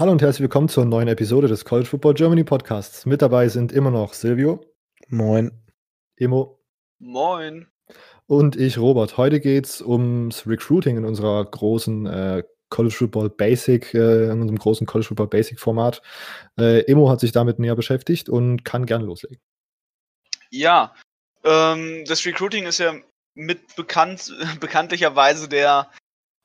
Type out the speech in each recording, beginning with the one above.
Hallo und herzlich willkommen zur neuen Episode des College Football Germany Podcasts. Mit dabei sind immer noch Silvio. Moin. Emo. Moin. Und ich, Robert. Heute geht es ums Recruiting in unserer großen äh, College Football Basic, äh, in unserem großen College Football Basic Format. Äh, Emo hat sich damit näher beschäftigt und kann gern loslegen. Ja, ähm, das Recruiting ist ja mit bekannt, bekanntlicherweise der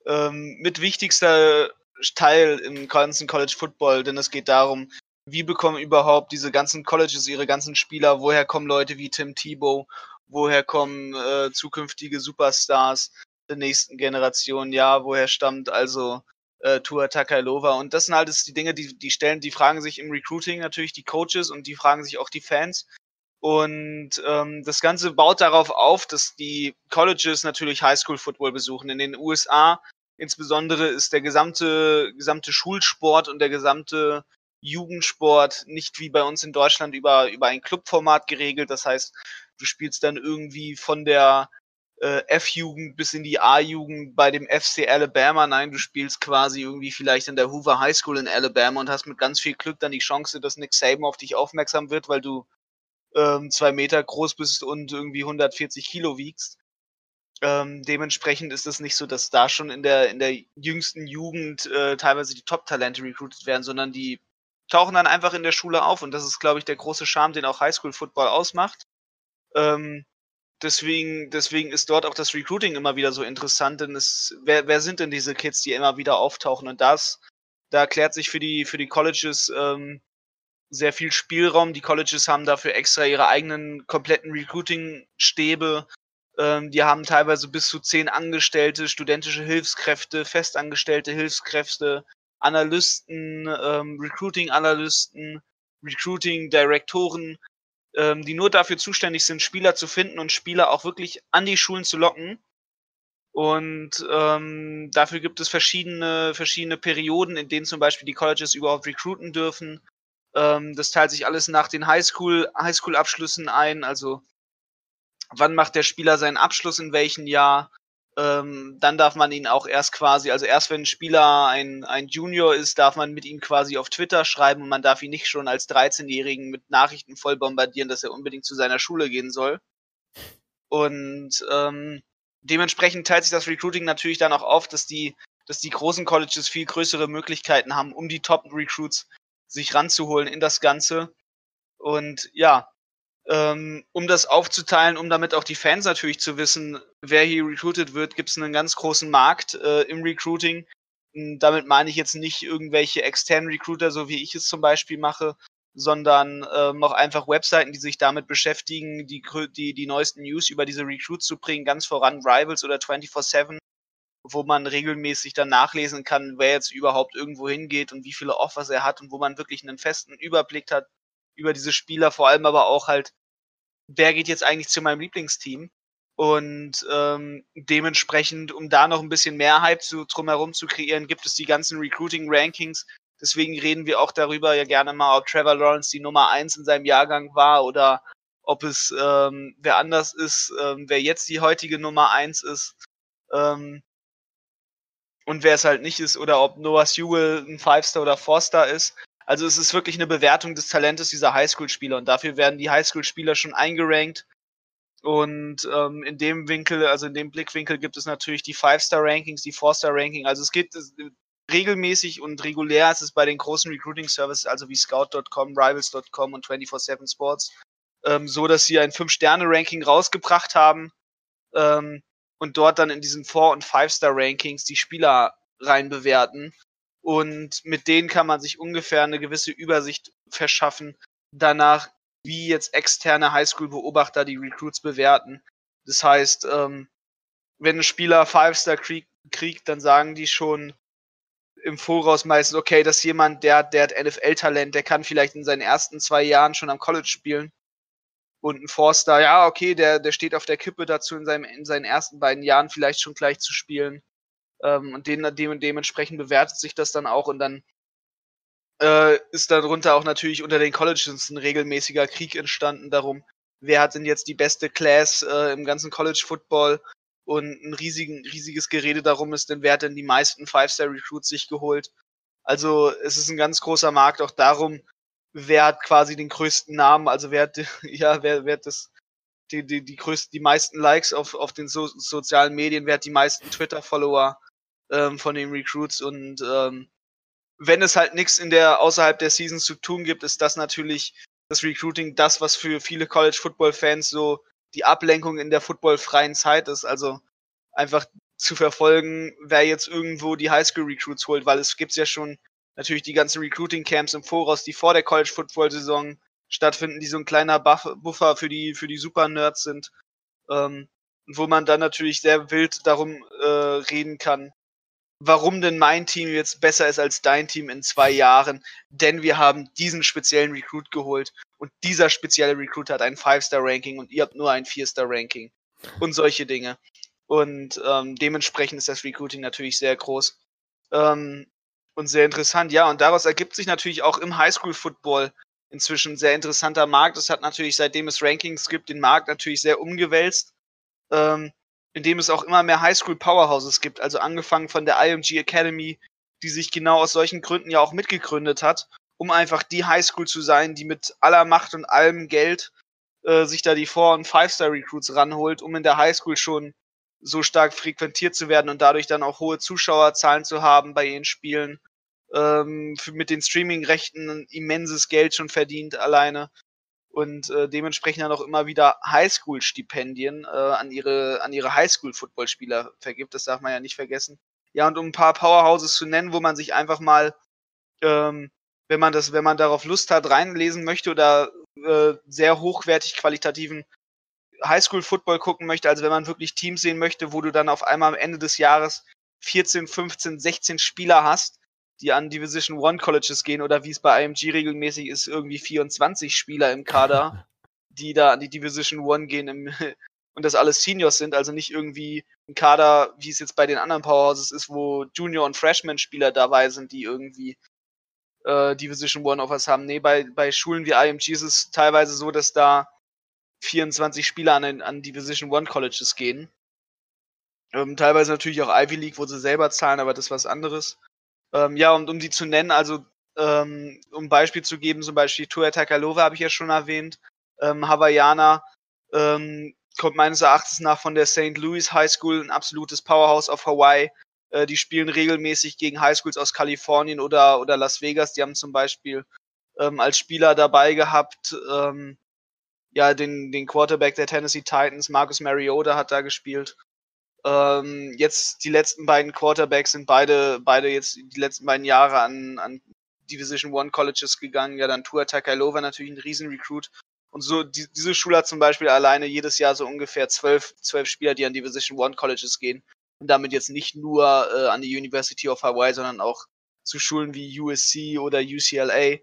ähm, mit wichtigster Teil im ganzen College Football, denn es geht darum, wie bekommen überhaupt diese ganzen Colleges ihre ganzen Spieler, woher kommen Leute wie Tim Tebow, woher kommen äh, zukünftige Superstars der nächsten Generation, ja, woher stammt also äh, Tua Takalova und das sind halt die Dinge, die, die stellen, die fragen sich im Recruiting natürlich die Coaches und die fragen sich auch die Fans. Und ähm, das Ganze baut darauf auf, dass die Colleges natürlich Highschool Football besuchen. In den USA insbesondere ist der gesamte, gesamte Schulsport und der gesamte Jugendsport nicht wie bei uns in Deutschland über, über ein Clubformat geregelt. Das heißt, du spielst dann irgendwie von der äh, F-Jugend bis in die A-Jugend bei dem FC Alabama. Nein, du spielst quasi irgendwie vielleicht in der Hoover High School in Alabama und hast mit ganz viel Glück dann die Chance, dass Nick Saban auf dich aufmerksam wird, weil du ähm, zwei Meter groß bist und irgendwie 140 Kilo wiegst. Ähm, dementsprechend ist es nicht so, dass da schon in der, in der jüngsten Jugend äh, teilweise die Top-Talente recruited werden, sondern die tauchen dann einfach in der Schule auf und das ist, glaube ich, der große Charme, den auch Highschool-Football ausmacht. Ähm, deswegen, deswegen ist dort auch das Recruiting immer wieder so interessant, denn es, wer, wer sind denn diese Kids, die immer wieder auftauchen? Und das, da erklärt sich für die, für die Colleges ähm, sehr viel Spielraum. Die Colleges haben dafür extra ihre eigenen kompletten Recruiting-Stäbe. Ähm, die haben teilweise bis zu zehn Angestellte, studentische Hilfskräfte, festangestellte Hilfskräfte, Analysten, ähm, Recruiting-Analysten, Recruiting-Direktoren, ähm, die nur dafür zuständig sind, Spieler zu finden und Spieler auch wirklich an die Schulen zu locken. Und ähm, dafür gibt es verschiedene, verschiedene Perioden, in denen zum Beispiel die Colleges überhaupt recruiten dürfen. Ähm, das teilt sich alles nach den Highschool, Highschool-Abschlüssen ein. Also wann macht der Spieler seinen Abschluss in welchem Jahr? Ähm, dann darf man ihn auch erst quasi, also erst wenn ein Spieler ein, ein Junior ist, darf man mit ihm quasi auf Twitter schreiben und man darf ihn nicht schon als 13-Jährigen mit Nachrichten voll bombardieren, dass er unbedingt zu seiner Schule gehen soll. Und ähm, dementsprechend teilt sich das Recruiting natürlich dann auch auf, dass die, dass die großen Colleges viel größere Möglichkeiten haben, um die Top-Recruits sich ranzuholen in das Ganze. Und ja, ähm, um das aufzuteilen, um damit auch die Fans natürlich zu wissen, wer hier recruited wird, gibt es einen ganz großen Markt äh, im Recruiting. Und damit meine ich jetzt nicht irgendwelche externen Recruiter, so wie ich es zum Beispiel mache, sondern ähm, auch einfach Webseiten, die sich damit beschäftigen, die, die, die neuesten News über diese Recruits zu bringen, ganz voran Rivals oder 24-7 wo man regelmäßig dann nachlesen kann, wer jetzt überhaupt irgendwo hingeht und wie viele Offers er hat und wo man wirklich einen festen Überblick hat über diese Spieler, vor allem aber auch halt, wer geht jetzt eigentlich zu meinem Lieblingsteam. Und ähm, dementsprechend, um da noch ein bisschen mehr Hype zu, drumherum zu kreieren, gibt es die ganzen Recruiting-Rankings. Deswegen reden wir auch darüber ja gerne mal, ob Trevor Lawrence die Nummer eins in seinem Jahrgang war oder ob es ähm, wer anders ist, ähm, wer jetzt die heutige Nummer eins ist. Ähm, und wer es halt nicht ist oder ob Noah Sewell ein Five-Star oder Four-Star ist. Also es ist wirklich eine Bewertung des Talentes dieser Highschool-Spieler und dafür werden die Highschool-Spieler schon eingerankt. Und ähm, in dem Winkel, also in dem Blickwinkel gibt es natürlich die Five-Star-Rankings, die Four-Star-Ranking. Also es gibt es, regelmäßig und regulär ist es bei den großen Recruiting-Services, also wie Scout.com, Rivals.com und 24-7 Sports, ähm, so, dass sie ein Fünf-Sterne-Ranking rausgebracht haben. Ähm, und dort dann in diesen Four- und Five-Star-Rankings die Spieler rein bewerten. Und mit denen kann man sich ungefähr eine gewisse Übersicht verschaffen, danach, wie jetzt externe Highschool-Beobachter die Recruits bewerten. Das heißt, ähm, wenn ein Spieler Five-Star kriegt, kriegt, dann sagen die schon im Voraus meistens, okay, das ist jemand, der, der hat NFL-Talent, der kann vielleicht in seinen ersten zwei Jahren schon am College spielen und ein Forster, ja, okay, der, der steht auf der Kippe dazu, in, seinem, in seinen ersten beiden Jahren vielleicht schon gleich zu spielen. Ähm, und den, dem, dementsprechend bewertet sich das dann auch und dann äh, ist darunter auch natürlich unter den Colleges ein regelmäßiger Krieg entstanden darum, wer hat denn jetzt die beste Class äh, im ganzen College Football und ein riesigen, riesiges Gerede darum ist, denn wer hat denn die meisten Five-Star-Recruits sich geholt. Also es ist ein ganz großer Markt auch darum, wer hat quasi den größten Namen, also wer hat, ja, wer, wer hat das, die, die, die größten, die meisten Likes auf, auf den so, sozialen Medien, wer hat die meisten Twitter-Follower ähm, von den Recruits und ähm, wenn es halt nichts in der außerhalb der Season zu tun gibt, ist das natürlich das Recruiting das, was für viele College Football Fans so die Ablenkung in der footballfreien Zeit ist. Also einfach zu verfolgen, wer jetzt irgendwo die Highschool Recruits holt, weil es gibt ja schon natürlich die ganzen Recruiting Camps im Voraus, die vor der College Football Saison stattfinden, die so ein kleiner Buff Buffer für die für die Super Nerds sind, ähm, wo man dann natürlich sehr wild darum äh, reden kann, warum denn mein Team jetzt besser ist als dein Team in zwei Jahren, denn wir haben diesen speziellen Recruit geholt und dieser spezielle Recruit hat ein Five-Star-Ranking und ihr habt nur ein Vier-Star-Ranking und solche Dinge. Und ähm, dementsprechend ist das Recruiting natürlich sehr groß ähm, und sehr interessant. Ja, und daraus ergibt sich natürlich auch im Highschool-Football inzwischen ein sehr interessanter Markt. Es hat natürlich, seitdem es Rankings gibt, den Markt natürlich sehr umgewälzt. Ähm, in dem es auch immer mehr Highschool Powerhouses gibt, also angefangen von der IMG Academy, die sich genau aus solchen Gründen ja auch mitgegründet hat, um einfach die Highschool zu sein, die mit aller Macht und allem Geld äh, sich da die Four- und Five-Star-Recruits ranholt, um in der Highschool schon so stark frequentiert zu werden und dadurch dann auch hohe Zuschauerzahlen zu haben bei ihren Spielen. Ähm, für, mit den Streaming-Rechten immenses Geld schon verdient alleine und äh, dementsprechend dann auch immer wieder Highschool-Stipendien äh, an ihre, an ihre Highschool-Footballspieler vergibt. Das darf man ja nicht vergessen. Ja, und um ein paar Powerhouses zu nennen, wo man sich einfach mal, ähm, wenn man das, wenn man darauf Lust hat, reinlesen möchte oder äh, sehr hochwertig qualitativen Highschool-Football gucken möchte, also wenn man wirklich Teams sehen möchte, wo du dann auf einmal am Ende des Jahres 14, 15, 16 Spieler hast, die an Division One Colleges gehen oder wie es bei IMG regelmäßig ist, irgendwie 24 Spieler im Kader, die da an die Division One gehen im, und das alles Seniors sind, also nicht irgendwie ein Kader, wie es jetzt bei den anderen Powerhouses ist, wo Junior- und Freshman-Spieler dabei sind, die irgendwie äh, Division One Offers haben. Nee, bei, bei Schulen wie IMG ist es teilweise so, dass da 24 Spieler an, an Division One Colleges gehen. Ähm, teilweise natürlich auch Ivy League, wo sie selber zahlen, aber das ist was anderes. Ähm, ja, und um die zu nennen, also ähm, um Beispiel zu geben, zum Beispiel Tua Takalova habe ich ja schon erwähnt, ähm, Hawaiianer, ähm, kommt meines Erachtens nach von der St. Louis High School, ein absolutes Powerhouse auf Hawaii. Äh, die spielen regelmäßig gegen Highschools aus Kalifornien oder, oder Las Vegas. Die haben zum Beispiel ähm, als Spieler dabei gehabt, ähm, ja, den, den Quarterback der Tennessee Titans, Marcus Mariota hat da gespielt. Ähm, jetzt die letzten beiden Quarterbacks sind beide, beide jetzt die letzten beiden Jahre an, an Division One Colleges gegangen. Ja, dann Tua Takalova natürlich ein Riesen-Recruit. Und so, die, diese Schule hat zum Beispiel alleine jedes Jahr so ungefähr zwölf, zwölf Spieler, die an Division One Colleges gehen. Und damit jetzt nicht nur äh, an die University of Hawaii, sondern auch zu Schulen wie USC oder UCLA.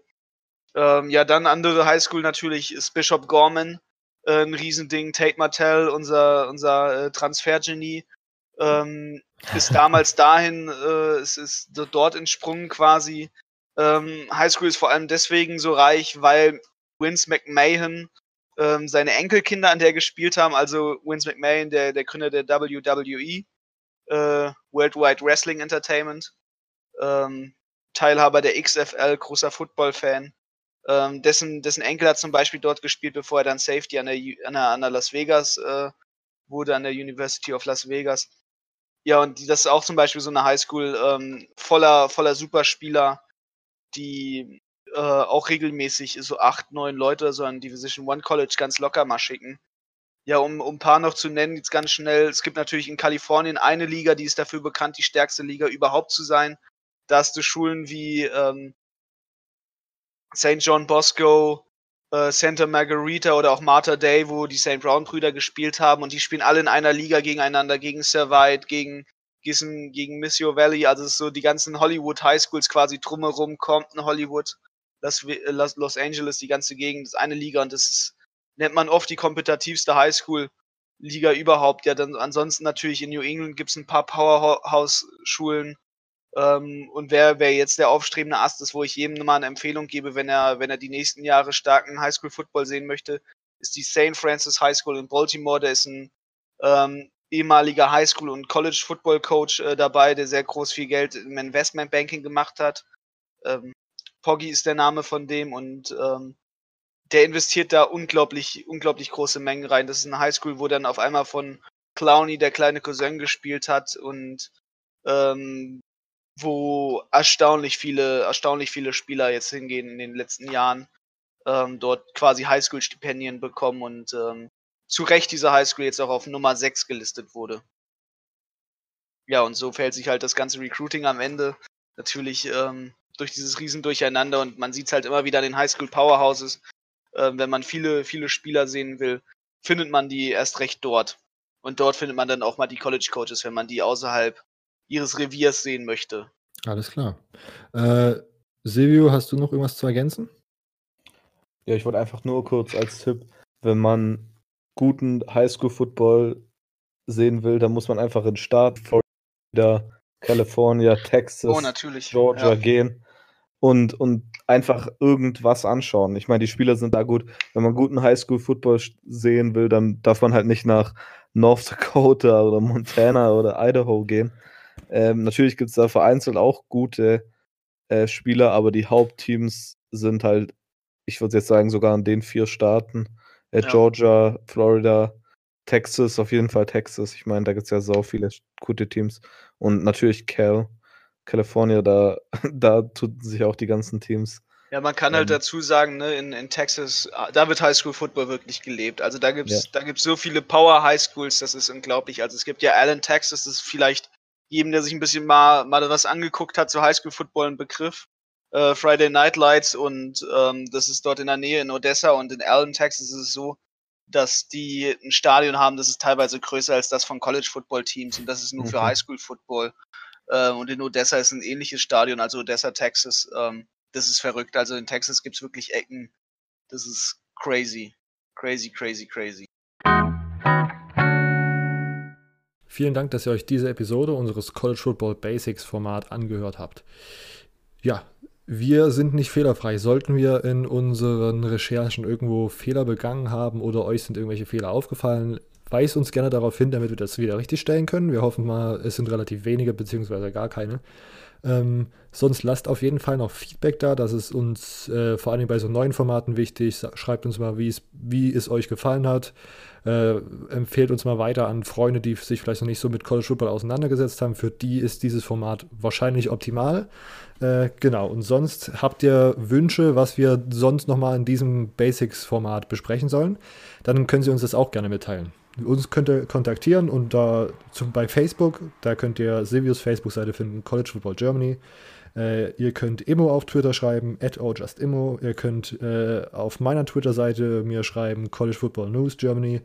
Ähm, ja, dann andere Highschool natürlich ist Bishop Gorman, äh, ein Riesending. Tate Martell, unser, unser äh, Transfergenie, ähm, ist damals dahin, äh, es ist dort entsprungen quasi. Ähm, Highschool ist vor allem deswegen so reich, weil Vince McMahon ähm, seine Enkelkinder an der gespielt haben. Also Vince McMahon, der, der Gründer der WWE, äh, Worldwide Wrestling Entertainment, ähm, Teilhaber der XFL, großer Football-Fan. Ähm, dessen, dessen Enkel hat zum Beispiel dort gespielt, bevor er dann Safety an der, an der, an der Las Vegas äh, wurde, an der University of Las Vegas. Ja, und die, das ist auch zum Beispiel so eine Highschool ähm, voller, voller Superspieler, die äh, auch regelmäßig so acht, neun Leute so an Division One College ganz locker mal schicken. Ja, um, um ein paar noch zu nennen, jetzt ganz schnell. Es gibt natürlich in Kalifornien eine Liga, die ist dafür bekannt, die stärkste Liga überhaupt zu sein. Da hast du Schulen wie ähm, St. John Bosco, äh, Santa Margarita oder auch Martha Day, wo die St. Brown Brüder gespielt haben und die spielen alle in einer Liga gegeneinander, gegen Servite, gegen gegen, gegen Missio Valley, also so die ganzen Hollywood High Schools quasi drumherum, Compton, Hollywood, Los, Los Angeles, die ganze Gegend, das ist eine Liga und das ist, nennt man oft die kompetitivste High School Liga überhaupt. Ja, dann ansonsten natürlich in New England gibt es ein paar Powerhouse-Schulen, ähm, und wer, wer jetzt der aufstrebende Ast ist, wo ich jedem mal eine Empfehlung gebe, wenn er, wenn er die nächsten Jahre starken Highschool-Football sehen möchte, ist die St. Francis High School in Baltimore. Der ist ein ähm, ehemaliger Highschool- und College-Football-Coach äh, dabei, der sehr groß viel Geld im Investment-Banking gemacht hat. ähm, Poggy ist der Name von dem und ähm, der investiert da unglaublich, unglaublich große Mengen rein. Das ist eine Highschool, wo dann auf einmal von Clowny der kleine Cousin gespielt hat und ähm, wo erstaunlich viele, erstaunlich viele Spieler jetzt hingehen in den letzten Jahren, ähm, dort quasi Highschool-Stipendien bekommen und ähm, zu Recht diese Highschool jetzt auch auf Nummer 6 gelistet wurde. Ja, und so fällt sich halt das ganze Recruiting am Ende natürlich ähm, durch dieses Riesendurcheinander und man sieht es halt immer wieder in den Highschool Powerhouses. Ähm, wenn man viele, viele Spieler sehen will, findet man die erst recht dort. Und dort findet man dann auch mal die College Coaches, wenn man die außerhalb ihres Reviers sehen möchte. Alles klar. Äh, Silvio, hast du noch irgendwas zu ergänzen? Ja, ich wollte einfach nur kurz als Tipp, wenn man guten Highschool-Football sehen will, dann muss man einfach in Staat, Florida, California, Texas, Oh, natürlich. Georgia Ja. gehen und, und einfach irgendwas anschauen. Ich meine, die Spieler sind da gut. Wenn man guten Highschool-Football sch- sehen will, dann darf man halt nicht nach North Dakota oder Montana oder Idaho gehen. Ähm, natürlich gibt es da vereinzelt auch gute äh, Spieler, aber die Hauptteams sind halt, ich würde jetzt sagen, sogar in den vier Staaten. Äh, Ja. Georgia, Florida, Texas, auf jeden Fall Texas. Ich meine, da gibt es ja so viele gute Teams. Und natürlich Cal, California, da, da tun sich auch die ganzen Teams. Ja, man kann halt Ähm. dazu sagen, ne, in, in Texas, ah, da wird Highschool Football wirklich gelebt. Also da gibt's, Ja. da gibt's so viele Power Highschools, das ist unglaublich. Also es gibt ja Allen, Texas, das ist vielleicht jedem, der sich ein bisschen mal, mal was angeguckt hat zu Highschool Football ein Begriff. Äh, Friday Night Lights und ähm, das ist dort in der Nähe in Odessa und in Allen, Texas ist es so, dass die ein Stadion haben, das ist teilweise größer als das von College Football Teams und das ist nur für Mhm. Highschool Football. Äh, und in Odessa ist ein ähnliches Stadion, also Odessa, Texas. Ähm, das ist verrückt. Also in Texas gibt's wirklich Ecken. Das ist crazy. Crazy, crazy, crazy. Vielen Dank, dass ihr euch diese Episode unseres College Football Basics Format angehört habt. Ja, wir sind nicht fehlerfrei. Sollten wir in unseren Recherchen irgendwo Fehler begangen haben oder euch sind irgendwelche Fehler aufgefallen, weist uns gerne darauf hin, damit wir das wieder richtigstellen können. Wir hoffen mal, es sind relativ wenige beziehungsweise gar keine. Ähm, sonst lasst auf jeden Fall noch Feedback da. Das ist uns äh, vor allem bei so neuen Formaten wichtig. Schreibt uns mal, wie es, wie es euch gefallen hat. Äh, empfehlt uns mal weiter an Freunde, die sich vielleicht noch nicht so mit College Football auseinandergesetzt haben. Für die ist dieses Format wahrscheinlich optimal. Äh, genau. Und sonst habt ihr Wünsche, was wir sonst nochmal in diesem Basics-Format besprechen sollen, dann können Sie uns das auch gerne mitteilen. Uns könnt ihr kontaktieren und da zum, bei Facebook, da könnt ihr Silvius Facebook-Seite finden, College Football Germany. Äh, ihr könnt Immo auf Twitter schreiben, at ojustimmo. Ihr könnt äh, auf meiner Twitter-Seite mir schreiben, College Football News Germany.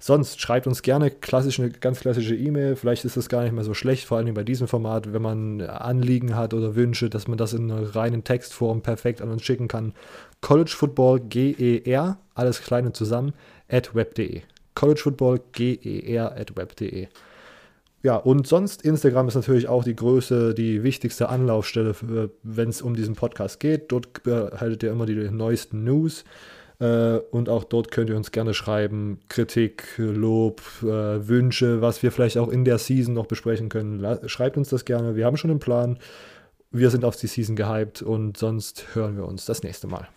Sonst schreibt uns gerne klassisch eine ganz klassische E-Mail. Vielleicht ist das gar nicht mehr so schlecht, vor allem bei diesem Format, wenn man Anliegen hat oder Wünsche, dass man das in einer reinen Textform perfekt an uns schicken kann. College Football GER, alles kleine zusammen, at web.de. College Football GER at web.de. Ja, und sonst, Instagram ist natürlich auch die größte, die wichtigste Anlaufstelle, wenn es um diesen Podcast geht. Dort erhaltet ihr immer die neuesten News. Äh, und auch dort könnt ihr uns gerne schreiben, Kritik, Lob, äh, Wünsche, was wir vielleicht auch in der Season noch besprechen können. Schreibt uns das gerne. Wir haben schon einen Plan. Wir sind auf die Season gehypt und sonst hören wir uns das nächste Mal.